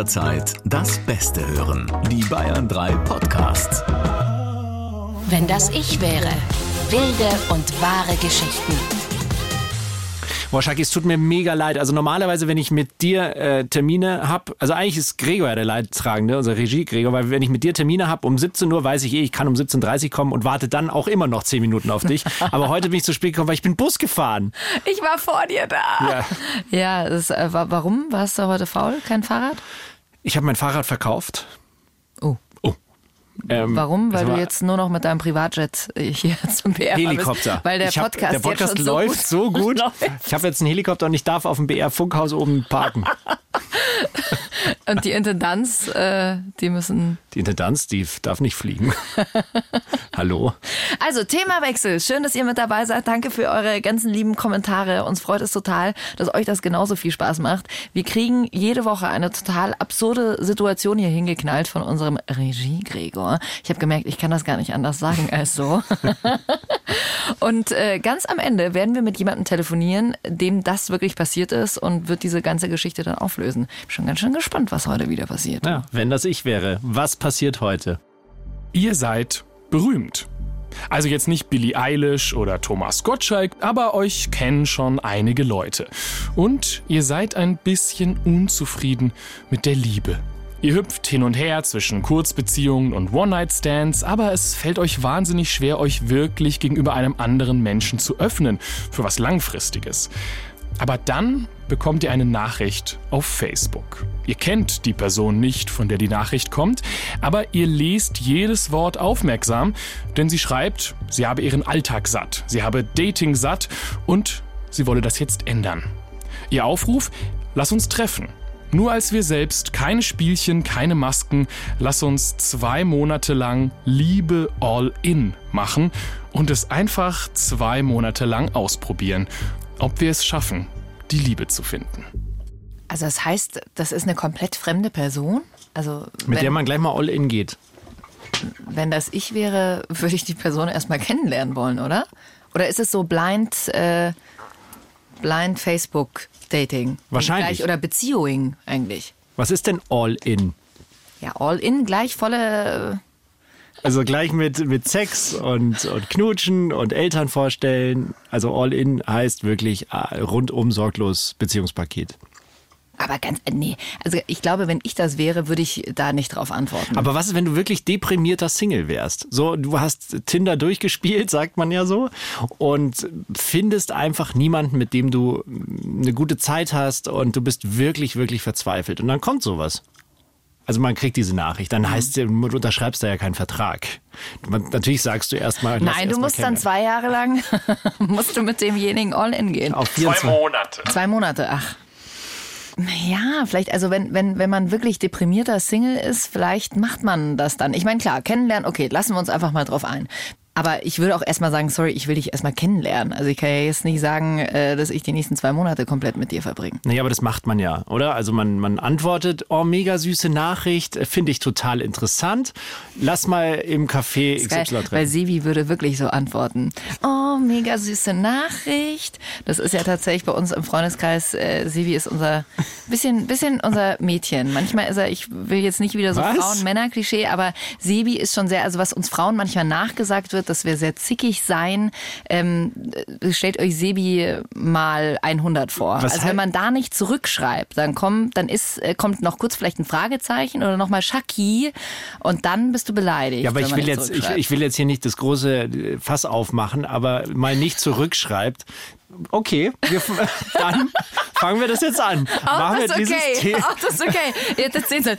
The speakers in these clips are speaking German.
jederzeit das Beste hören. Die Bayern 3 Podcasts. Wenn das ich wäre. Wilde und wahre Geschichten. Boah, Schaki, es tut mir mega leid. Also normalerweise, wenn ich mit dir äh, Termine habe, also eigentlich ist Gregor der Leidtragende, unser Regie Gregor, weil wenn ich mit dir Termine habe um 17 Uhr, weiß ich eh, ich kann um 17.30 Uhr kommen und warte dann auch immer noch 10 Minuten auf dich. Aber heute bin ich zu spät gekommen, weil ich bin Bus gefahren. Ich war vor dir da. Ja. Ja, das, äh, wa- warum? Warst du heute faul? Kein Fahrrad? Ich habe mein Fahrrad verkauft. Ähm, Warum? Weil du jetzt nur noch mit deinem Privatjet äh, hier zum BR Helikopter. bist. Weil der hab- Podcast, der Podcast schon läuft so gut. läuft. Ich habe jetzt einen Helikopter und ich darf auf dem BR Funkhaus oben parken. Und die Intendanz, äh, die müssen. Die Intendanz, die darf nicht fliegen. Hallo. Also Themawechsel. Schön, dass ihr mit dabei seid. Danke für eure ganzen lieben Kommentare. Uns freut es total, dass euch das genauso viel Spaß macht. Wir kriegen jede Woche eine total absurde Situation hier hingeknallt von unserem Regie Gregor. Ich habe gemerkt, ich kann das gar nicht anders sagen als so. Und äh, ganz am Ende werden wir mit jemandem telefonieren, dem das wirklich passiert ist und wird diese ganze Geschichte dann auflösen. Bin schon ganz schön gespannt, was heute wieder passiert. Ja, wenn das ich wäre, was passiert heute? Ihr seid berühmt. Also jetzt nicht Billie Eilish oder Thomas Gottschalk, aber euch kennen schon einige Leute. Und ihr seid ein bisschen unzufrieden mit der Liebe. Ihr hüpft hin und her zwischen Kurzbeziehungen und One-Night-Stands, aber es fällt euch wahnsinnig schwer, euch wirklich gegenüber einem anderen Menschen zu öffnen für was Langfristiges. Aber dann bekommt ihr eine Nachricht auf Facebook. Ihr kennt die Person nicht, von der die Nachricht kommt, aber ihr lest jedes Wort aufmerksam, denn sie schreibt, sie habe ihren Alltag satt, sie habe Dating satt und sie wolle das jetzt ändern. Ihr Aufruf, lass uns treffen. Nur als wir selbst, keine Spielchen, keine Masken, lass uns zwei Monate lang Liebe all in machen und es einfach zwei Monate lang ausprobieren, ob wir es schaffen, die Liebe zu finden. Also das heißt, das ist eine komplett fremde Person? Also Mit wenn, der man gleich mal all in geht. wenn das ich wäre, würde ich die Person erstmal kennenlernen wollen, oder? Oder ist es so blind, äh, blind Facebook Dating? Wahrscheinlich. Oder Beziehung eigentlich. Was ist denn all in? Ja, all in, gleich volle. äh, Also gleich mit, mit Sex und, und Knutschen und Eltern vorstellen. Also all in heißt wirklich äh, rundum sorglos Beziehungspaket. Aber ganz, äh, nee. Also ich glaube, wenn ich das wäre, würde ich da nicht drauf antworten. Aber was ist, wenn du wirklich deprimierter Single wärst? So, du hast Tinder durchgespielt, sagt man ja so, und findest einfach niemanden, mit dem du eine gute Zeit hast und du bist wirklich, wirklich verzweifelt. Und dann kommt sowas. Also man kriegt diese Nachricht, dann heißt es, du unterschreibst da ja keinen Vertrag. Man, natürlich sagst du erstmal. Nein, du erst musst dann zwei Jahre lang, musst du mit demjenigen all in gehen. Auf 24. Monate. Zwei Monate, ach. Ja, vielleicht, also wenn, wenn, wenn man wirklich deprimierter Single ist, vielleicht macht man das dann. Ich meine, klar, kennenlernen, okay, lassen wir uns einfach mal drauf ein. Aber ich würde auch erstmal sagen, sorry, ich will dich erstmal kennenlernen. Also ich kann ja jetzt nicht sagen, äh, dass ich die nächsten zwei Monate komplett mit dir verbringe. Naja, aber das macht man ja, oder? Also man, man antwortet, oh, mega süße Nachricht, finde ich total interessant. Lass mal im Café XY weil treffen. Sevi würde wirklich so antworten. Oh, mega süße Nachricht. Das ist ja tatsächlich bei uns im Freundeskreis. Äh, Sevi ist unser bisschen, bisschen unser Mädchen. Manchmal ist er, ich will jetzt nicht wieder so? Frauen-Männer-Klischee, aber Sevi ist schon sehr, also was uns Frauen manchmal nachgesagt wird, dass wir sehr zickig seien. Ähm, äh, stellt euch Sebi mal 100 vor. Was also wenn man da nicht zurückschreibt, dann kommt, dann ist, äh, kommt noch kurz vielleicht ein Fragezeichen oder nochmal Schaki und dann bist du beleidigt. Ja, aber ich will, jetzt, ich, ich will jetzt hier nicht das große äh, Fass aufmachen, aber mal nicht zurückschreibt. Okay, wir, dann fangen wir das jetzt an. Auch machen wir das dieses okay. The- Auch das okay. Jetzt erzählst du.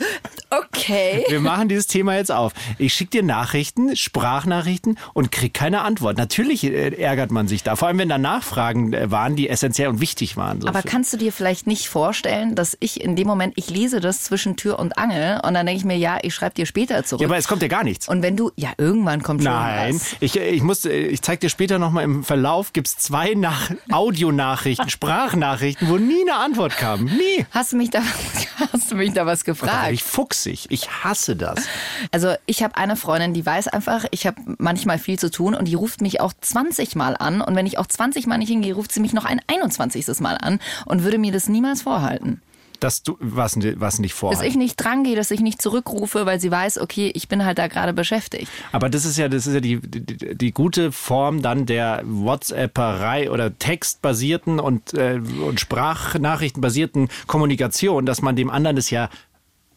Okay. Wir machen dieses Thema jetzt auf. Ich schicke dir Nachrichten, Sprachnachrichten und krieg keine Antwort. Natürlich äh, ärgert man sich da, vor allem wenn da Nachfragen äh, waren, die essentiell und wichtig waren. So Aber für- kannst du dir vielleicht nicht vorstellen, dass ich in dem Moment, ich lese das zwischen Tür und Angel und dann denke ich mir, ja, ich schreibe dir später zurück. ja, aber es kommt ja gar nichts. und wenn du, ja, irgendwann kommt schon Nein, was. ich, ich muss, ich zeig dir später nochmal im Verlauf, gibt's zwei Nach Audionachrichten, Sprachnachrichten, wo nie eine Antwort kam. Nie. Hast du mich da, hast du mich da was Da gefragt? ich fuchsig. Ich hasse das. Also ich habe eine Freundin, die weiß einfach, ich habe manchmal viel zu tun und die ruft mich auch 20 Mal an und wenn ich auch 20 Mal nicht hingehe, ruft sie mich noch ein 21. Mal an und würde mir das niemals vorhalten. Dass du was, was nicht vorhat. Dass ich nicht drangehe, dass ich nicht zurückrufe, weil sie weiß, okay, ich bin halt da gerade beschäftigt. Aber das ist ja, das ist ja die, die, die gute Form dann der WhatsApperei oder textbasierten und, äh, und Sprachnachrichtenbasierten Kommunikation, dass man dem anderen das ja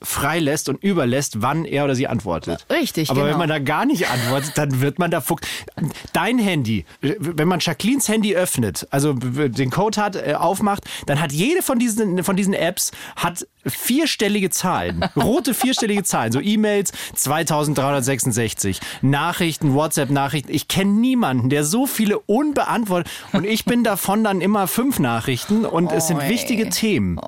freilässt und überlässt, wann er oder sie antwortet. Richtig, Aber genau. wenn man da gar nicht antwortet, dann wird man da fuchs. Dein Handy, wenn man Jacquelines Handy öffnet, also den Code hat, äh, aufmacht, dann hat jede von diesen, von diesen Apps hat vierstellige Zahlen, rote vierstellige Zahlen, so E-Mails 2366, Nachrichten, WhatsApp-Nachrichten. Ich kenne niemanden, der so viele unbeantwortet und ich bin davon dann immer fünf Nachrichten und es sind Oh, ey. wichtige Themen.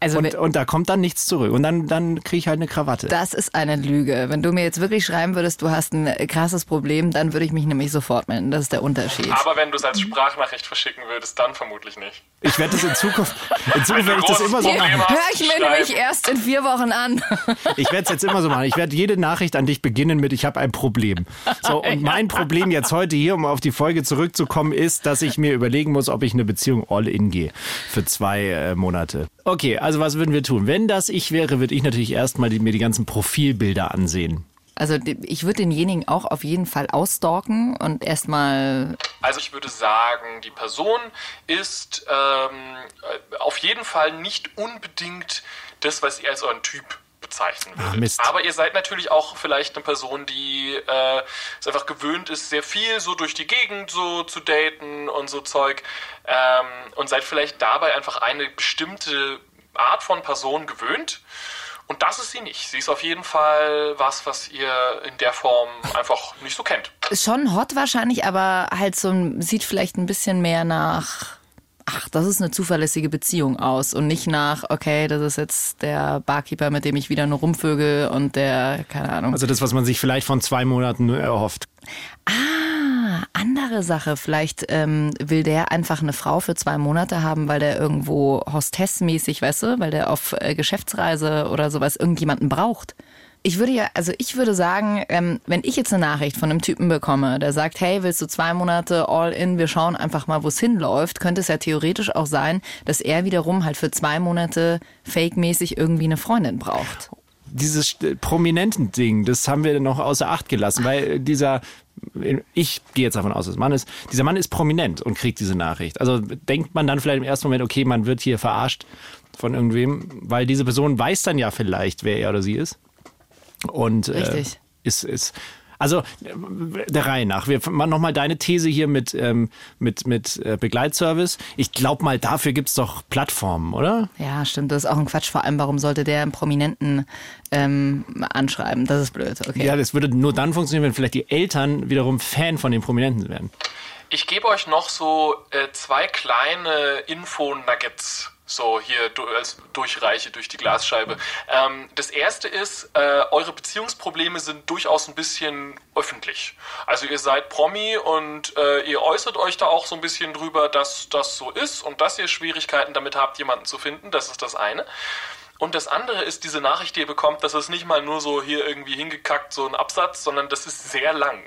Also Und, und da kommt dann nichts zurück. Und dann, dann kriege ich halt eine Krawatte. das ist eine Lüge. Wenn du mir jetzt wirklich schreiben würdest, du hast ein krasses Problem, dann würde ich mich nämlich sofort melden. Das ist der Unterschied. Aber wenn du es als Sprachnachricht verschicken würdest, dann vermutlich nicht. Ich werde das in Zukunft, in Zukunft werde ich das immer so machen. Hör ich mir nämlich erst in vier Wochen an. Ich werde es jetzt immer so machen. Ich werde jede Nachricht an dich beginnen mit, ich habe ein Problem. So, und mein Problem jetzt heute hier, um auf die Folge zurückzukommen, ist, dass ich mir überlegen muss, ob ich eine Beziehung all in gehe. Für zwei äh, Monate. Okay, also was würden wir tun? Wenn das ich wäre, würde ich natürlich erstmal die, mir die ganzen Profilbilder ansehen. Also ich würde denjenigen auch auf jeden Fall ausstalken und erstmal Also ich würde sagen, die Person ist ähm, äh, auf jeden Fall nicht unbedingt das, was ihr als euren Typ bezeichnen würdet. Mist. Aber ihr seid natürlich auch vielleicht eine Person, die äh, es einfach gewöhnt ist, sehr viel so durch die Gegend so zu daten und so Zeug ähm, und seid vielleicht dabei einfach eine bestimmte Art von Person gewöhnt. Und das ist sie nicht. Sie ist auf jeden Fall was, was ihr in der Form einfach nicht so kennt. ist schon hot wahrscheinlich, aber halt so ein- sieht vielleicht ein bisschen mehr nach ach, das ist eine zuverlässige Beziehung aus und nicht nach okay, das ist jetzt der Barkeeper, mit dem ich wieder nur rumvögel und der keine Ahnung. Also das, was man sich vielleicht von zwei Monaten nur erhofft. Ah, andere Sache. Vielleicht ähm, will der einfach eine Frau für zwei Monate haben, weil der irgendwo hostessmäßig, weißt du, weil der auf äh, Geschäftsreise oder sowas irgendjemanden braucht. Ich würde ja, also ich würde sagen, ähm, wenn ich jetzt eine Nachricht von einem Typen bekomme, der sagt, hey, willst du zwei Monate all in, wir schauen einfach mal, wo es hinläuft, könnte es ja theoretisch auch sein, dass er wiederum halt für zwei Monate fake-mäßig irgendwie eine Freundin braucht. Dieses äh, prominenten Ding, das haben wir noch außer Acht gelassen, weil dieser, ich gehe jetzt davon aus, dass Mann ist, dieser Mann ist prominent und kriegt diese Nachricht. Also denkt man dann vielleicht im ersten Moment, okay, man wird hier verarscht von irgendwem, weil diese Person weiß dann ja vielleicht, wer er oder sie ist. Und äh, Richtig. ist, ist also der Reihe nach. Wir machen nochmal deine These hier mit, ähm, mit, mit äh, Begleitservice. Ich glaube mal, dafür gibt's doch Plattformen, oder? Ja, stimmt, das ist auch ein Quatsch. Vor allem, warum sollte der einen Prominenten ähm, anschreiben? Das ist blöd, okay. Ja, das würde nur dann funktionieren, wenn vielleicht die Eltern wiederum Fan von den Prominenten werden. Ich gebe euch noch so äh, zwei kleine Info-Nuggets. So hier durchreiche durch die Glasscheibe. Ähm, das erste ist, äh, eure Beziehungsprobleme sind durchaus ein bisschen öffentlich. Also ihr seid Promi und äh, ihr äußert euch da auch so ein bisschen drüber, dass das so ist und dass ihr Schwierigkeiten damit habt, jemanden zu finden. Das ist das eine. Und das andere ist diese Nachricht, die ihr bekommt, das ist nicht mal nur so hier irgendwie hingekackt, so ein Absatz, sondern das ist sehr lang.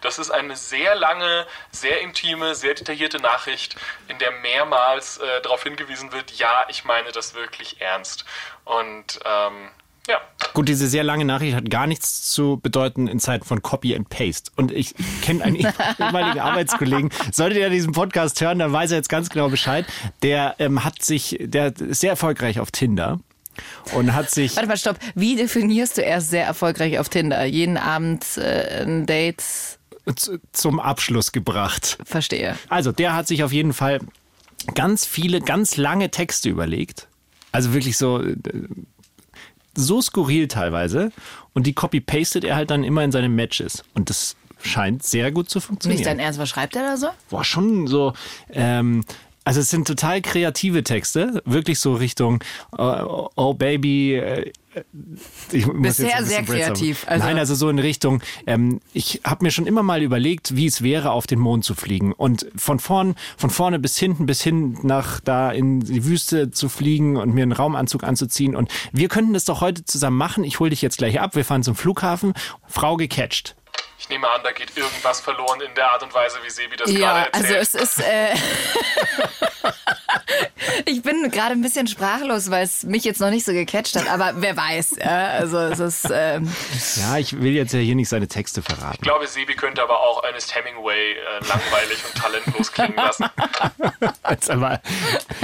Das ist eine sehr lange, sehr intime, sehr detaillierte Nachricht, in der mehrmals äh, darauf hingewiesen wird, ja, ich meine das wirklich ernst. Und ähm, ja, Gut, diese sehr lange Nachricht hat gar nichts zu bedeuten in Zeiten von Copy and Paste. Und ich kenne einen ehemaligen Arbeitskollegen. Solltet ihr diesen Podcast hören, dann weiß er jetzt ganz genau Bescheid. Der ähm, hat sich, der ist sehr erfolgreich auf Tinder und hat sich Warte mal, stopp. Wie definierst du erst sehr erfolgreich auf Tinder? Jeden Abend äh, ein Date? zum Abschluss gebracht. Verstehe. Also, der hat sich auf jeden Fall ganz viele, ganz lange Texte überlegt. Also wirklich so, äh, so skurril teilweise. Und die copy-pastet er halt dann immer in seine Matches. Und das scheint sehr gut zu Nicht funktionieren. dein Ernst, was schreibt er da so? Boah, schon so, ähm, also es sind total kreative Texte, wirklich so Richtung äh, Oh Baby. Äh, ich muss jetzt sehr, kreativ, also- Nein, also so in Richtung, ähm, ich habe mir schon immer mal überlegt, wie es wäre, auf den Mond zu fliegen. Und von vorn, von vorne bis hinten, bis hin nach da in die Wüste zu fliegen und mir einen Raumanzug anzuziehen. Und wir könnten das doch heute zusammen machen. Ich hole dich jetzt gleich ab. Wir fahren zum Flughafen. Frau gecatcht. Ich nehme an, da geht irgendwas verloren in der Art und Weise, wie Sebi das Ja, gerade also erzählt. es ist, äh, Ich bin gerade ein bisschen sprachlos, weil es mich jetzt noch nicht so gecatcht hat, aber wer weiß. Ja, also es ist. Ähm ja, ich will jetzt ja hier nicht seine Texte verraten. Ich glaube, Sebi könnte aber auch Ernest Hemingway äh, langweilig und talentlos klingen lassen. aber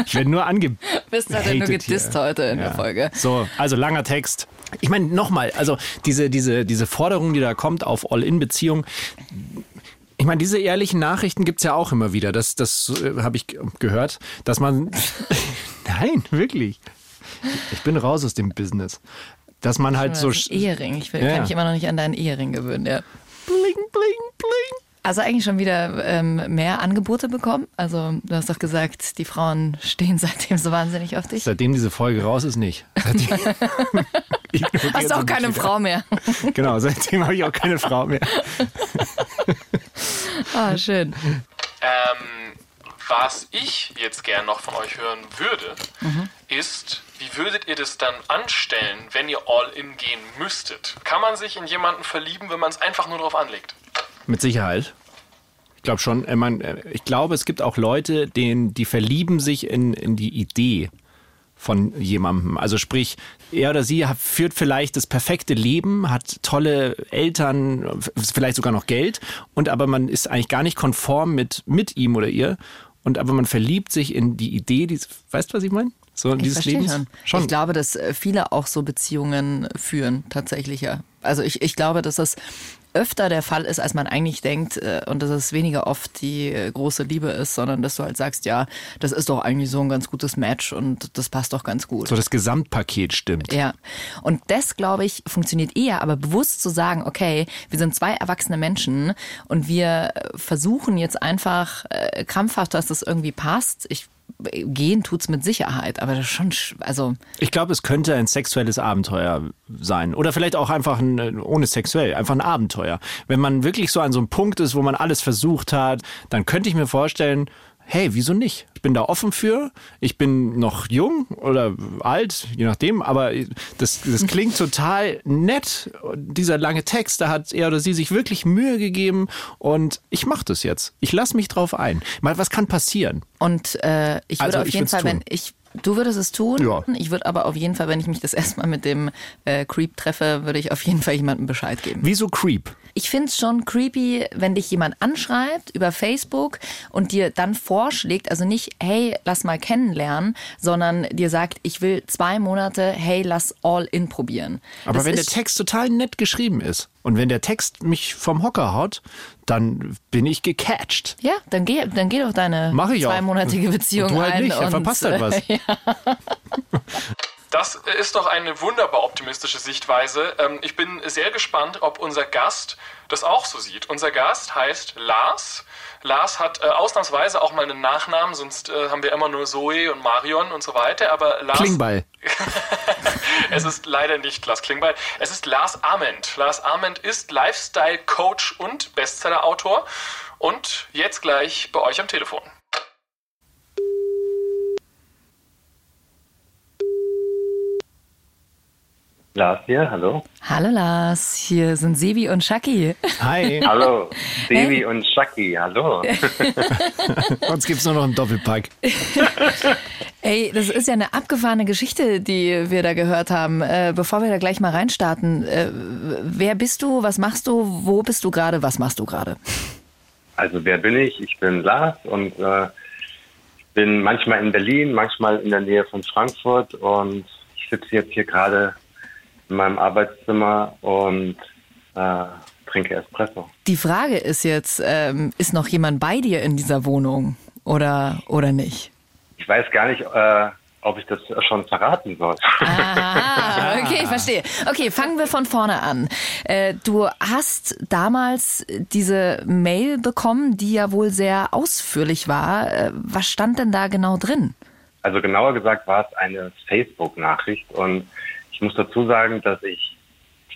ich werde nur ange. Bist du denn nur gedisst hier. heute in ja. der Folge? So, also langer Text. Ich meine, nochmal, also diese, diese, diese Forderung, die da kommt auf All-In-Beziehung, ich meine, diese ehrlichen Nachrichten gibt es ja auch immer wieder. Das, das äh, habe ich gehört, dass man. Nein, wirklich. Ich bin raus aus dem Business. Dass man halt so. Ehering. Ich will, ja. kann mich immer noch nicht an deinen Ehering gewöhnen, ja. Bling, bling, bling. Also eigentlich schon wieder ähm, mehr Angebote bekommen. Also du hast doch gesagt, die Frauen stehen seitdem so wahnsinnig auf dich. Seitdem diese Folge raus ist, nicht. hast du auch keine Frau mehr. genau, seitdem habe ich auch keine Frau mehr. Ah, schön. Ähm, was ich jetzt gern noch von euch hören würde, mhm. ist, wie würdet ihr das dann anstellen, wenn ihr all in gehen müsstet? Kann man sich in jemanden verlieben, wenn man es einfach nur darauf anlegt? Mit Sicherheit. Ich glaube schon. Ich, mein, ich glaube, es gibt auch Leute, denen, die verlieben sich in, in die Idee von jemandem. Also sprich, er oder sie hat, führt vielleicht das perfekte Leben, hat tolle Eltern, vielleicht sogar noch Geld, und aber man ist eigentlich gar nicht konform mit, mit ihm oder ihr. Und aber man verliebt sich in die Idee, die, weißt du, was ich meine? So ich dieses Lebens. Schon. schon. Ich glaube, dass äh, viele auch so Beziehungen führen, tatsächlich ja. Also ich, ich glaube, dass das öfter der Fall ist, als man eigentlich denkt äh, und dass es weniger oft die äh, große Liebe ist, sondern dass du halt sagst, ja, das ist doch eigentlich so ein ganz gutes Match und das passt doch ganz gut. So das Gesamtpaket stimmt. Ja. Und das, glaube ich, funktioniert eher, aber bewusst zu sagen, okay, wir sind zwei erwachsene Menschen und wir versuchen jetzt einfach äh, krampfhaft, dass das irgendwie passt. Ich gehen tut's mit Sicherheit, aber das ist schon, also. Ich glaube, es könnte ein sexuelles Abenteuer sein. Oder vielleicht auch einfach ein, ohne sexuell, einfach ein Abenteuer. Wenn man wirklich so an so einem Punkt ist, wo man alles versucht hat, dann könnte ich mir vorstellen, hey, wieso nicht? Ich bin da offen für. Ich bin noch jung oder alt, je nachdem, aber das, das klingt total nett. Dieser lange Text, da hat er oder sie sich wirklich Mühe gegeben und ich mache das jetzt. Ich lasse mich drauf ein. Mal, was kann passieren? Und äh, ich würde also, auf jeden Fall, tun. wenn ich Du würdest es tun. Ja. Ich würde aber auf jeden Fall, wenn ich mich das erstmal mit dem äh, Creep treffe, würde ich auf jeden Fall jemandem Bescheid geben. Wieso Creep? Ich finde es schon creepy, wenn dich jemand anschreibt über Facebook und dir dann vorschlägt, also nicht, hey, lass mal kennenlernen, sondern dir sagt, ich will zwei Monate, hey, lass all in probieren. Aber das wenn der Text total nett geschrieben ist und wenn der Text mich vom Hocker haut, dann bin ich gecatcht. Ja, dann geh, dann geh doch deine zweimonatige Beziehung und du halt ein. Nicht, und, verpasst halt was. Ja. Das ist doch eine wunderbar optimistische Sichtweise. Ähm, ich bin sehr gespannt, ob unser Gast das auch so sieht. Unser Gast heißt Lars. Lars hat äh, ausnahmsweise auch mal einen Nachnamen, sonst äh, haben wir immer nur Zoe und Marion und so weiter. Aber Lars. Klingbeil. es ist leider nicht Lars Klingbeil. Es ist Lars Ament. Lars Ament ist Lifestyle-Coach und Bestseller-Autor. Und jetzt gleich bei euch am Telefon. Lars hier, hallo. Hallo Lars, hier sind Sevi und Shaki. Hi. hallo, Sevi hey. und Shaki, hallo. Uns gibt es nur noch einen Doppelpack. Ey, das ist ja eine abgefahrene Geschichte, die wir da gehört haben. Äh, bevor wir da gleich mal reinstarten, äh, wer bist du, was machst du, wo bist du gerade, was machst du gerade? Also wer bin ich? Ich bin Lars und äh, bin manchmal in Berlin, manchmal in der Nähe von Frankfurt und ich sitze jetzt hier gerade in meinem Arbeitszimmer und äh, trinke Espresso. Die Frage ist jetzt, ähm, ist noch jemand bei dir in dieser Wohnung oder, oder nicht? Ich weiß gar nicht, äh, ob ich das schon verraten soll. Aha, okay, ich verstehe. Okay, fangen wir von vorne an. Äh, du hast damals diese Mail bekommen, die ja wohl sehr ausführlich war. Äh, was stand denn da genau drin? Also genauer gesagt war es eine Facebook-Nachricht und ich muss dazu sagen, dass ich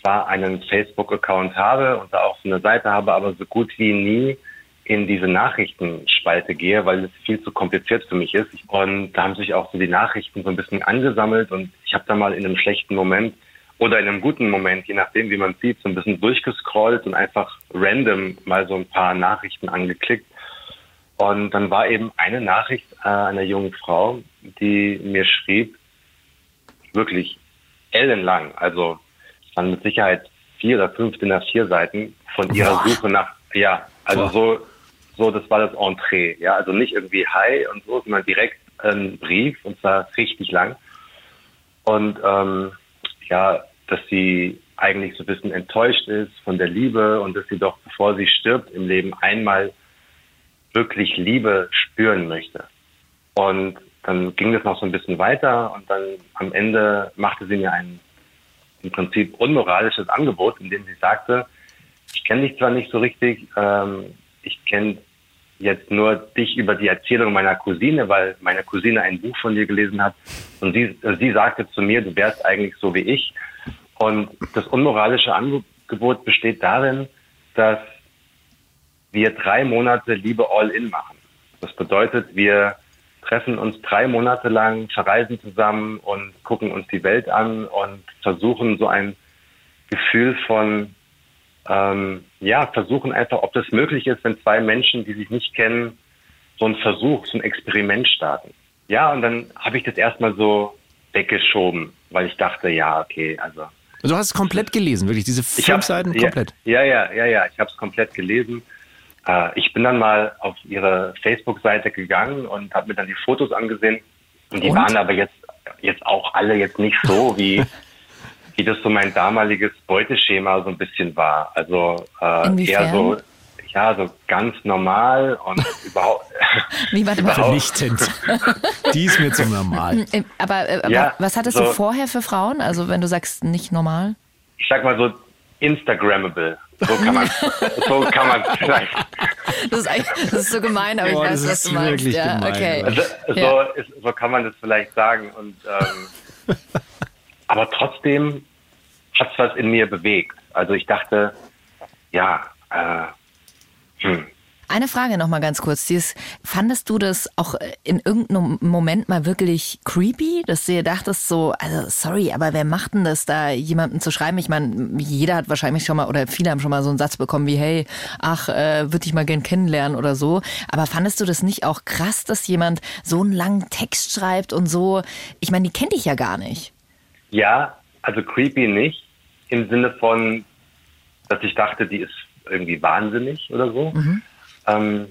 zwar einen Facebook-Account habe und da auch eine Seite habe, aber so gut wie nie in diese Nachrichtenspalte gehe, weil es viel zu kompliziert für mich ist. Und da haben sich auch so die Nachrichten so ein bisschen angesammelt und ich habe da mal in einem schlechten Moment oder in einem guten Moment, je nachdem, wie man sieht, so ein bisschen durchgescrollt und einfach random mal so ein paar Nachrichten angeklickt. Und dann war eben eine Nachricht äh, einer jungen Frau, die mir schrieb, wirklich ellenlang, also es waren mit Sicherheit vier oder fünf DIN A4 Seiten von ihrer Boah. Suche nach, ja, also Boah. so, so, das war das Entree, ja, also nicht irgendwie Hi und so, sondern direkt ein Brief und zwar richtig lang. Und ähm, ja, dass sie eigentlich so ein bisschen enttäuscht ist von der Liebe und dass sie doch, bevor sie stirbt im Leben, einmal wirklich Liebe spüren möchte. Und dann ging das noch so ein bisschen weiter und dann am Ende machte sie mir ein im Prinzip unmoralisches Angebot, in dem sie sagte, ich kenne dich zwar nicht so richtig, ähm, ich kenne jetzt nur dich über die Erzählung meiner Cousine, weil meine Cousine ein Buch von dir gelesen hat und sie, äh, sie sagte zu mir, du wärst eigentlich so wie ich. Und das unmoralische Angebot besteht darin, dass wir drei Monate Liebe All-In machen. Das bedeutet, wir treffen uns drei Monate lang, verreisen zusammen und gucken uns die Welt an und versuchen so ein Gefühl von, ähm, ja, versuchen einfach, ob das möglich ist, wenn zwei Menschen, die sich nicht kennen, so einen Versuch, so ein Experiment starten. Ja, und dann habe ich das erstmal so weggeschoben, weil ich dachte, ja, okay, also Du hast es komplett gelesen, wirklich, diese fünf hab- Seiten komplett. Ja, ja, ja, ja. Ich habe es komplett gelesen. Äh, ich bin dann mal auf ihre Facebook-Seite gegangen und habe mir dann die Fotos angesehen. Und die Und? waren aber jetzt jetzt auch alle jetzt nicht so wie wie das so mein damaliges Beuteschema so ein bisschen war. Also äh, Inwiefern? eher so ja so ganz normal und überhaupt Wie, warte mal. Vernichtend. Die ist mir zu normal. Äh, Aber, äh, aber Ja, was hattest du so- vorher für Frauen? Also wenn du sagst nicht normal? ich sag mal so Instagrammable. So kann man so kann man vielleicht Das ist, eigentlich, das ist so gemein, aber ich weiß, was du meinst. wirklich ja, gemein, okay. Also, so, Ja. ist, so kann man das vielleicht sagen. Und, ähm, aber trotzdem hat es was in mir bewegt. Also ich dachte, ja, äh, hm, Eine Frage noch mal ganz kurz. Dieses, fandest du das auch äh, in irgendeinem Moment mal wirklich creepy, dass du dir dachtest so, also sorry, aber wer macht denn das da, jemandem zu schreiben? Ich meine, jeder hat wahrscheinlich schon mal oder viele haben schon mal so einen Satz bekommen wie, hey, ach, äh, würde ich mal gern kennenlernen oder so. Aber fandest du das nicht auch krass, dass jemand so einen langen Text schreibt und so? Ich meine, die kennt dich ja gar nicht. ja, also creepy nicht. Im Sinne von, dass ich dachte, die ist irgendwie wahnsinnig oder so. Ähm,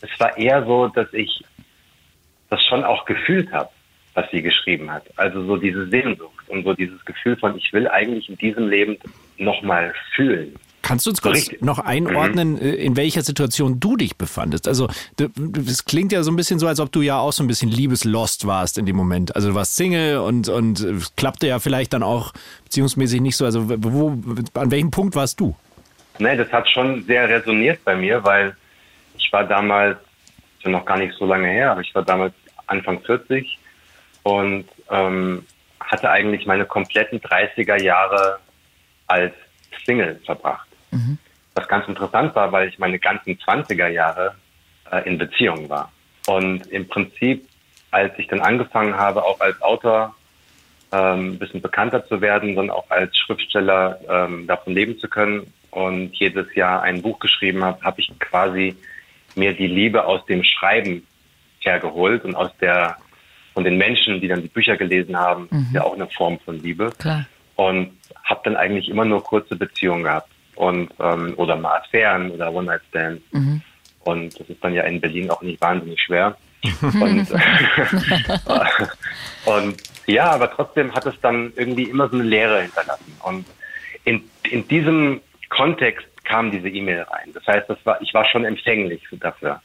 es war eher so, dass ich das schon auch gefühlt habe, was sie geschrieben hat. Also so diese Sehnsucht und so dieses Gefühl von, ich will eigentlich in diesem Leben nochmal fühlen. Kannst du uns kurz noch einordnen, äh, in welcher Situation du dich befandest? Also, es klingt ja so ein bisschen so, als ob du ja auch so ein bisschen liebeslost warst in dem Moment. Also, du warst Single und, und äh, es klappte ja vielleicht dann auch beziehungsmäßig nicht so. Also, wo, an welchem Punkt warst du? Nee, das hat schon sehr resoniert bei mir, weil ich war damals, ja noch gar nicht so lange her, aber ich war damals Anfang 40 und ähm, hatte eigentlich meine kompletten 30er Jahre als Single verbracht. Was ganz interessant war, weil ich meine ganzen 20er Jahre äh, in Beziehung war. Und im Prinzip, als ich dann angefangen habe, auch als Autor ähm, ein bisschen bekannter zu werden, sondern auch als Schriftsteller ähm, davon leben zu können und jedes Jahr ein Buch geschrieben habe, habe ich quasi mir die Liebe aus dem Schreiben hergeholt und aus der von den Menschen, die dann die Bücher gelesen haben, ist ja auch eine Form von Liebe. Klar. und habe dann eigentlich immer nur kurze Beziehungen gehabt und ähm, oder mal Affären oder One Night Stand und das ist dann ja in Berlin auch nicht wahnsinnig schwer. Und, und ja, aber trotzdem hat es dann irgendwie immer so eine Leere hinterlassen. Und in, in diesem Kontext kam diese E-Mail rein. Das heißt, das war, ich war schon empfänglich dafür.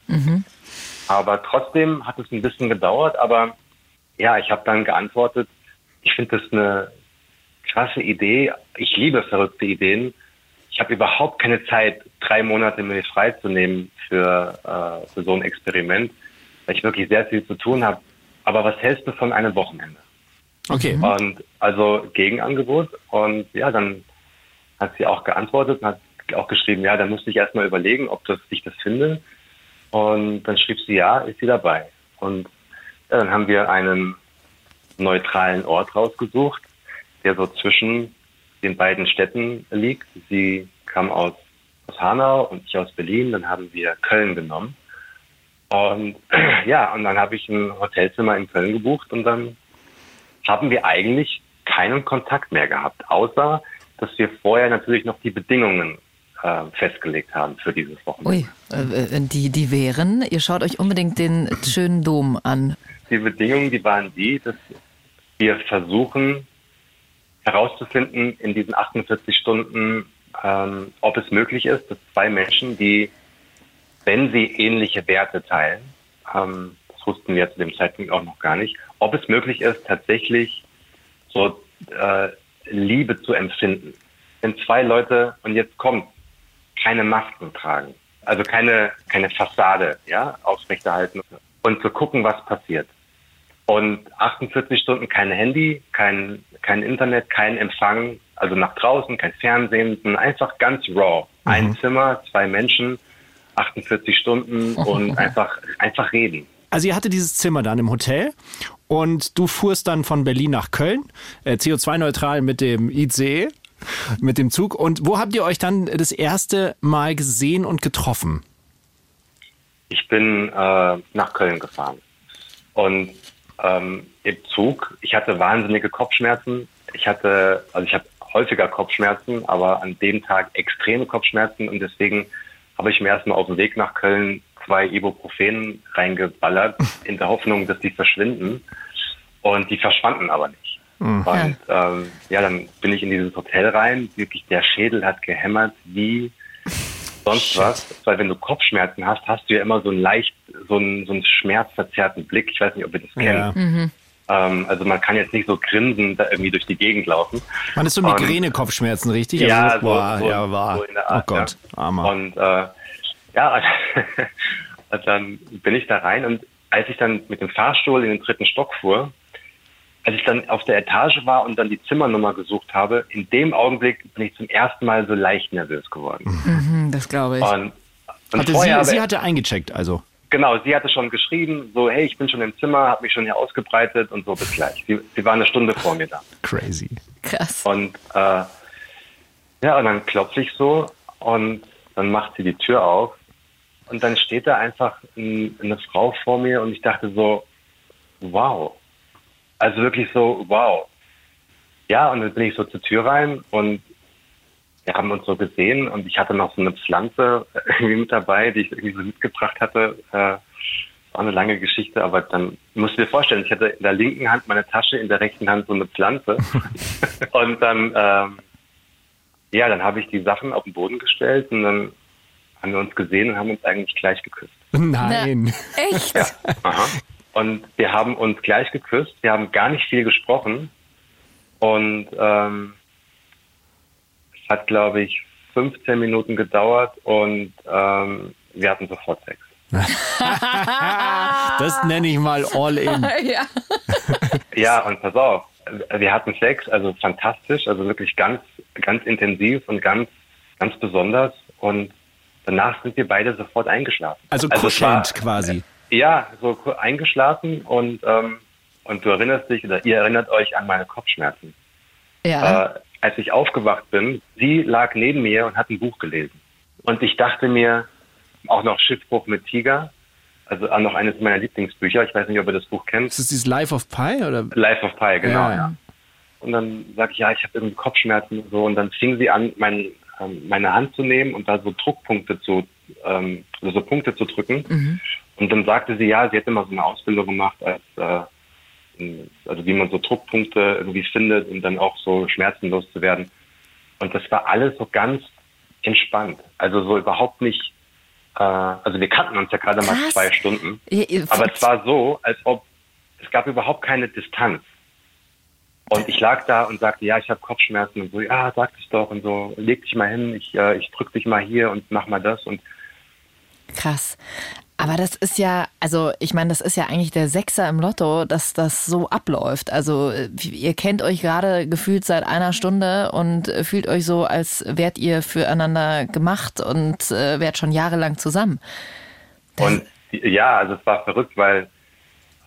Aber trotzdem hat es ein bisschen gedauert, aber ja, ich habe dann geantwortet, ich finde das eine krasse Idee. Ich liebe verrückte Ideen. Ich habe überhaupt keine Zeit, drei Monate mir freizunehmen für, äh, für so ein Experiment, weil ich wirklich sehr viel zu tun habe. Aber was hältst du von einem Wochenende? Okay. Und also Gegenangebot. Und ja, dann hat sie auch geantwortet und hat auch geschrieben, ja, dann musste ich erstmal überlegen, ob das, ich das finde. Und dann schrieb sie, ja, ist sie dabei. Und ja, dann haben wir einen neutralen Ort rausgesucht, der so zwischen den beiden Städten liegt. Sie kam aus, aus Hanau und ich aus Berlin. Dann haben wir Köln genommen. Und ja, und dann habe ich ein Hotelzimmer in Köln gebucht und dann haben wir eigentlich keinen Kontakt mehr gehabt, außer dass wir vorher natürlich noch die Bedingungen äh, festgelegt haben für dieses Wochenende. Ui, äh, die, die wären, ihr schaut euch unbedingt den schönen Dom an. Die Bedingungen, die waren die, dass wir versuchen herauszufinden in diesen 48 Stunden, ähm, ob es möglich ist, dass zwei Menschen, die, wenn sie ähnliche Werte teilen, ähm, das wussten wir zu dem Zeitpunkt auch noch gar nicht, ob es möglich ist, tatsächlich so äh, Liebe zu empfinden. Wenn zwei Leute, und jetzt kommt, keine Masken tragen, also keine, keine Fassade, ja, aufrechterhalten und zu gucken, was passiert. Und 48 Stunden kein Handy, kein, kein Internet, kein Empfang, also nach draußen, kein Fernsehen, einfach ganz raw. Mhm. Ein Zimmer, zwei Menschen, 48 Stunden und einfach, einfach reden. Also ihr hattet dieses Zimmer dann im Hotel und du fuhrst dann von Berlin nach Köln, äh, CO2-neutral mit dem ICE, mit dem Zug. Und wo habt ihr euch dann das erste Mal gesehen und getroffen? Ich bin äh, nach Köln gefahren und ähm, im Zug, ich hatte wahnsinnige Kopfschmerzen. Ich hatte, also ich habe häufiger Kopfschmerzen, aber an dem Tag extreme Kopfschmerzen und deswegen habe ich mir erstmal auf dem Weg nach Köln zwei Ibuprofen reingeballert, in der Hoffnung, dass die verschwinden. Und die verschwanden aber nicht. Mhm. Und ähm, ja, dann bin ich in dieses Hotel rein. Wirklich, der Schädel hat gehämmert wie sonst Shit. was. Weil wenn du Kopfschmerzen hast, hast du ja immer so einen leicht, so einen, so einen schmerzverzerrten Blick. Ich weiß nicht, ob ihr das ja. kennt. Mhm. Ähm, also man kann jetzt nicht so grinsend da irgendwie durch die Gegend laufen. Man ist so Migräne-Kopfschmerzen, richtig? Ja, also, so, boah, so, ja, war. So Art, oh Gott, ja. armer. Und äh, ja, dann bin ich da rein und als ich dann mit dem Fahrstuhl in den dritten Stock fuhr, als ich dann auf der Etage war und dann die Zimmernummer gesucht habe, in dem Augenblick bin ich zum ersten Mal so leicht nervös geworden. Mhm, das glaube ich. Und, und hatte sie, sie hatte eingecheckt, also. Genau, sie hatte schon geschrieben, so, hey, ich bin schon im Zimmer, habe mich schon hier ausgebreitet und so, bis gleich. Sie, sie war eine Stunde vor mir da. Crazy. Krass. Und äh, ja, und dann klopfe ich so und dann macht sie die Tür auf und dann steht da einfach ein, eine Frau vor mir und ich dachte so, wow. Also wirklich so, wow. Ja, und dann bin ich so zur Tür rein und wir haben uns so gesehen und ich hatte noch so eine Pflanze irgendwie mit dabei, die ich irgendwie so mitgebracht hatte. Äh, war eine lange Geschichte, aber dann musst du dir vorstellen, ich hatte in der linken Hand meine Tasche, in der rechten Hand so eine Pflanze. und dann, ähm, ja, dann habe ich die Sachen auf den Boden gestellt und dann haben wir uns gesehen und haben uns eigentlich gleich geküsst. Nein. Na, echt? Ja. Und wir haben uns gleich geküsst. Wir haben gar nicht viel gesprochen. Und ähm, es hat, glaube ich, 15 Minuten gedauert und ähm, wir hatten sofort Sex. das nenne ich mal all in. ja. ja, und pass auf, wir hatten Sex, also fantastisch, also wirklich ganz, ganz intensiv und ganz, ganz besonders. Und danach sind wir beide sofort eingeschlafen. Also, also kuschelnd quasi. Ja, so eingeschlafen und, ähm, und du erinnerst dich oder ihr erinnert euch an meine Kopfschmerzen. Ja. Äh, als ich aufgewacht bin, sie lag neben mir und hat ein Buch gelesen. Und ich dachte mir, auch noch Schiffbruch mit Tiger, also noch eines meiner Lieblingsbücher. Ich weiß nicht, ob ihr das Buch kennt. Ist das dieses Life of Pi? Oder? Life of Pi, genau. Ja. Ja. Und dann sage ich, ja, ich habe irgendwie Kopfschmerzen und so. Und dann fing sie an, mein, ähm, meine Hand zu nehmen und da so Druckpunkte zu, ähm, also so Punkte zu drücken. Mhm. Und dann sagte sie, ja, sie hätte mal so eine Ausbildung gemacht als äh, also wie man so Druckpunkte irgendwie findet und dann auch so schmerzenlos zu werden. Und das war alles so ganz entspannt. Also so überhaupt nicht, äh, also wir kannten uns ja gerade mal zwei Stunden. Aber es war so, als ob es gab überhaupt keine Distanz. Und ich lag da und sagte, ja, ich habe Kopfschmerzen und so, ja, sag es doch und so, leg dich mal hin, ich, äh, ich drück dich mal hier und mach mal das und Krass. Aber das ist ja, also ich meine, das ist ja eigentlich der Sechser im Lotto, dass das so abläuft. Also ihr kennt euch gerade gefühlt seit einer Stunde und fühlt euch so, als wärt ihr füreinander gemacht und äh, wärt schon jahrelang zusammen. Das und ja, also es war verrückt, weil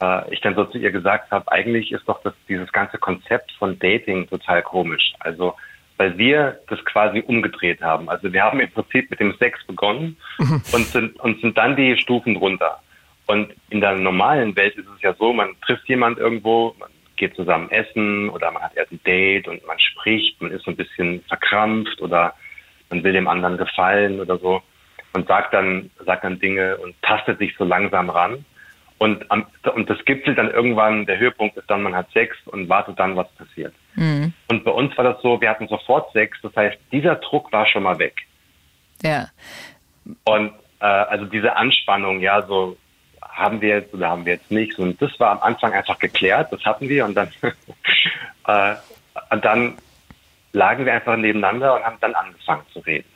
äh, ich dann so zu ihr gesagt habe, eigentlich ist doch das, dieses ganze Konzept von Dating total komisch. Also weil wir das quasi umgedreht haben. Also wir haben im Prinzip mit dem Sex begonnen mhm. und sind und sind dann die Stufen drunter. Und in der normalen Welt ist es ja so, man trifft jemand irgendwo, man geht zusammen essen oder man hat erst ein Date und man spricht, man ist so ein bisschen verkrampft oder man will dem anderen gefallen oder so und sagt dann, sagt dann Dinge und tastet sich so langsam ran. Und, am, und das gipfelt dann irgendwann, der Höhepunkt ist dann, man hat Sex und wartet dann, was passiert. Mhm. Und bei uns war das so, wir hatten sofort Sex, das heißt, dieser Druck war schon mal weg. Ja. Und äh, also diese Anspannung, ja, so haben wir jetzt oder haben wir jetzt nicht. Und das war am Anfang einfach geklärt, das hatten wir und dann, äh, und dann lagen wir einfach nebeneinander und haben dann angefangen zu reden.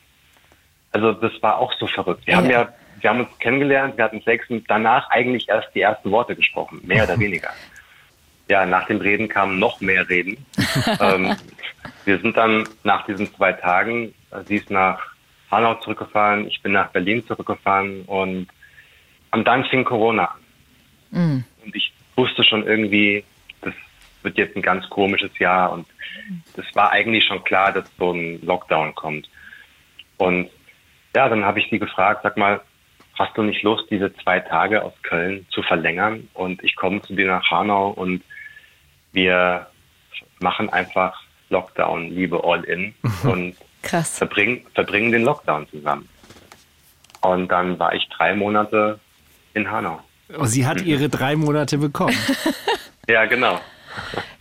Also das war auch so verrückt. Wir ja. haben ja, wir haben uns kennengelernt, wir hatten Sex und danach eigentlich erst die ersten Worte gesprochen, mehr oder weniger. Ja, nach dem Reden kamen noch mehr Reden. ähm, wir sind dann nach diesen zwei Tagen, sie ist nach Hanau zurückgefahren, ich bin nach Berlin zurückgefahren und, und dann fing Corona an. Mhm. Und ich wusste schon irgendwie, das wird jetzt ein ganz komisches Jahr und das war eigentlich schon klar, dass so ein Lockdown kommt. Und ja, dann habe ich sie gefragt, sag mal, hast du nicht Lust, diese zwei Tage aus Köln zu verlängern? Und ich komme zu dir nach Hanau und wir machen einfach Lockdown, Liebe all in und Krass. Verbringen, verbringen den Lockdown zusammen. Und dann war ich drei Monate in Hanau. Oh, sie hat ihre drei Monate bekommen. ja, genau.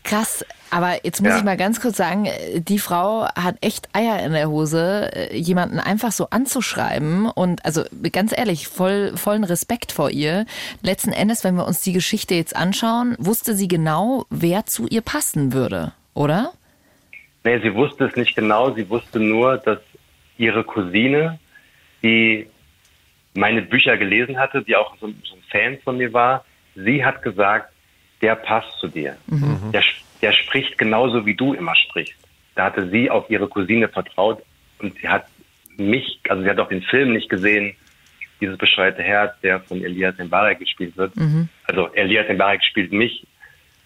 Krass, aber jetzt muss ja. ich mal ganz kurz sagen, die Frau hat echt Eier in der Hose, jemanden einfach so anzuschreiben und also ganz ehrlich, voll, vollen Respekt vor ihr. Letzten Endes, wenn wir uns die Geschichte jetzt anschauen, wusste sie genau, wer zu ihr passen würde, oder? Nee, sie wusste es nicht genau. Sie wusste nur, dass ihre Cousine, die meine Bücher gelesen hatte, die auch so, so ein Fan von mir war, sie hat gesagt, der passt zu dir. Mhm. Der, der spricht genauso, wie du immer sprichst. Da hatte sie auf ihre Cousine vertraut und sie hat mich, also sie hat auch den Film nicht gesehen, dieses bescheuerte Herz, der von Elias Mbarek gespielt wird. Mhm. Also Elias Mbarek spielt mich,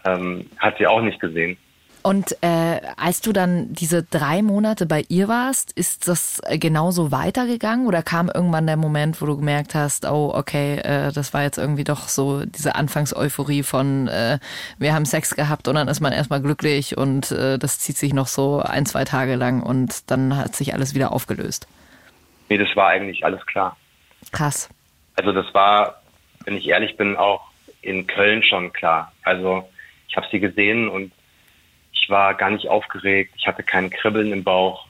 ähm, hat sie auch nicht gesehen. Und äh, als du dann diese drei Monate bei ihr warst, ist das genauso weitergegangen oder kam irgendwann der Moment, wo du gemerkt hast, oh, okay, äh, das war jetzt irgendwie doch so diese Anfangseuphorie von äh, wir haben Sex gehabt und dann ist man erstmal glücklich und äh, das zieht sich noch so ein, zwei Tage lang und dann hat sich alles wieder aufgelöst? Nee, das war eigentlich alles klar. Krass. Also das war, wenn ich ehrlich bin, auch in Köln schon klar. Also ich habe sie gesehen und ich war gar nicht aufgeregt, ich hatte kein Kribbeln im Bauch,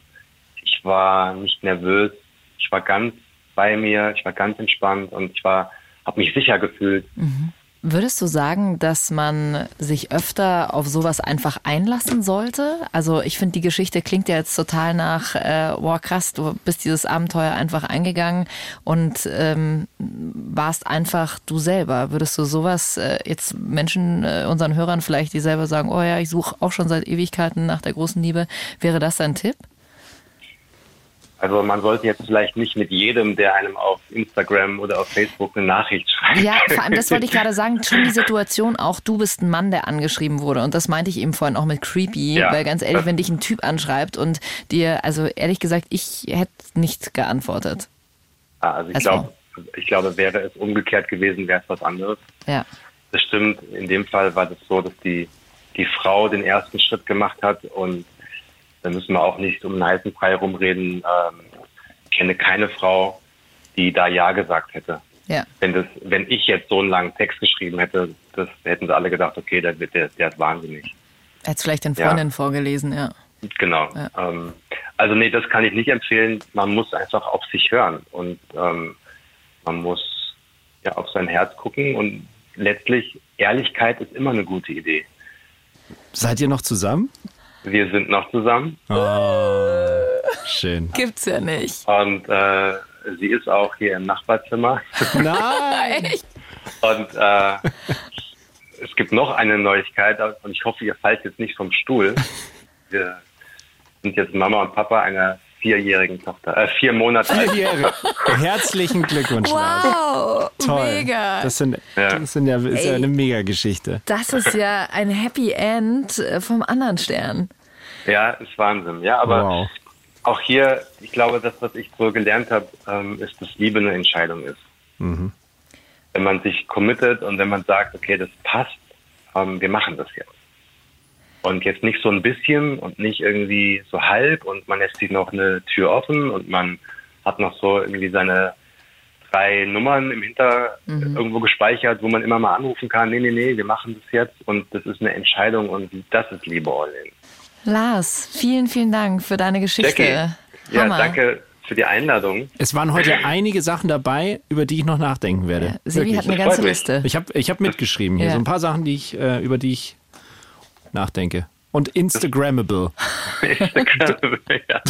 ich war nicht nervös, ich war ganz bei mir, ich war ganz entspannt und ich war, habe mich sicher gefühlt. Mhm. Würdest du sagen, dass man sich öfter auf sowas einfach einlassen sollte? Also ich finde, die Geschichte klingt ja jetzt total nach, äh, wow krass, du bist dieses Abenteuer einfach eingegangen und ähm, warst einfach du selber. Würdest du sowas äh, jetzt Menschen, äh, unseren Hörern vielleicht, die selber sagen, oh ja, ich suche auch schon seit Ewigkeiten nach der großen Liebe, wäre das ein Tipp? Also man sollte jetzt vielleicht nicht mit jedem, der einem auf Instagram oder auf Facebook eine Nachricht schreibt. Ja, vor allem das wollte ich gerade sagen, schon die Situation, auch du bist ein Mann, der angeschrieben wurde. Und das meinte ich eben vorhin auch mit creepy, ja, weil ganz ehrlich, wenn dich ein Typ anschreibt und dir, also ehrlich gesagt, ich hätte nicht geantwortet. Ah, also ich also. glaube, ich glaube, wäre es umgekehrt gewesen, wäre es was anderes. Ja. Das stimmt. In dem Fall war das so, dass die, die Frau den ersten Schritt gemacht hat und da müssen wir auch nicht um einen heißen Brei rumreden. Ähm, kenne keine Frau, die da Ja gesagt hätte. Ja. Wenn, das, wenn ich jetzt so einen langen Text geschrieben hätte, das hätten sie alle gedacht, okay, der, der, der ist wahnsinnig. Er hat es vielleicht den Freundinnen ja. vorgelesen, ja. Genau. Ja. Ähm, also nee, das kann ich nicht empfehlen. Man muss einfach auf sich hören und ähm, man muss ja auf sein Herz gucken und letztlich Ehrlichkeit ist immer eine gute Idee. Seid ihr noch zusammen? Wir sind noch zusammen. Oh, schön. Gibt's ja nicht. Und äh, sie ist auch hier im Nachbarzimmer. Nein! und äh, es gibt noch eine Neuigkeit und ich hoffe, ihr fallt jetzt nicht vom Stuhl. Wir sind jetzt Mama und Papa einer vierjährigen Tochter, äh, vier Monate alt. Vierjährige. Herzlichen Glückwunsch. Wow, Toll. mega. Das, sind, ja. das sind ja, ist ja eine Mega-Geschichte. Das ist ja ein Happy End äh, vom anderen Stern. Ja, ist Wahnsinn. Ja, aber wow. auch hier, ich glaube, das, was ich so gelernt habe, ähm, ist, dass Liebe eine Entscheidung ist. Mhm. wenn man sich committet und wenn man sagt, okay, das passt, ähm, wir machen das jetzt. Und jetzt nicht so ein bisschen und nicht irgendwie so halb und man lässt sich noch eine Tür offen und man hat noch so irgendwie seine drei Nummern im Hinter mhm. irgendwo gespeichert, wo man immer mal anrufen kann, nee, nee, nee, wir machen das jetzt und das ist eine Entscheidung und das ist Liebe All-In. Lars, vielen, vielen Dank für deine Geschichte. Jackie, ja, danke für die Einladung. Es waren heute einige Sachen dabei, über die ich noch nachdenken werde. Ja, Sebi hat eine ganze Liste. Ich habe ich hab mitgeschrieben hier, ja. so ein paar Sachen, die ich, äh, über die ich nachdenke und Instagrammable. Instagrammable, ja.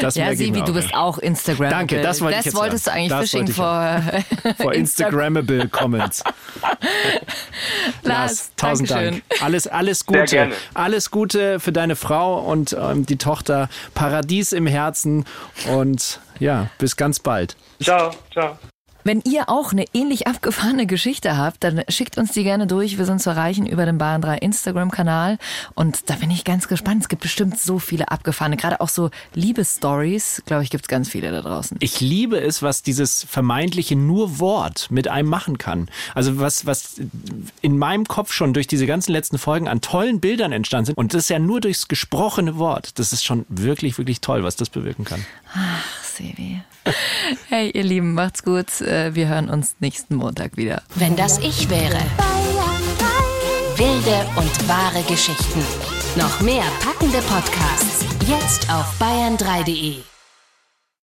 Das ja, Sibi, du bist auch Instagrammable. Danke, das wollte das ich jetzt wolltest sagen. du eigentlich Fishing vor, vor Instagrammable Comments. Lars, tausend Dank. Alles, alles Gute. Alles Gute für deine Frau und ähm, die Tochter. Paradies im Herzen und ja, bis ganz bald. Ciao, ciao. Wenn ihr auch eine ähnlich abgefahrene Geschichte habt, dann schickt uns die gerne durch. Wir sind zu erreichen über den Bayern 3 Instagram-Kanal. Und da bin ich ganz gespannt. Es gibt bestimmt so viele abgefahrene, gerade auch so Liebesstories, glaube ich, gibt es ganz viele da draußen. Ich liebe es, was dieses vermeintliche nur Wort mit einem machen kann. Also was, was in meinem Kopf schon durch diese ganzen letzten Folgen an tollen Bildern entstanden sind. Und das ist ja nur durchs gesprochene Wort. Das ist schon wirklich, wirklich toll, was das bewirken kann. Ach, Sevi. Hey, ihr Lieben, macht's gut. Äh, wir hören uns nächsten Montag wieder. Wenn das ich wäre. Wilde und wahre Geschichten. Noch mehr packende Podcasts. Jetzt auf bayern3.de.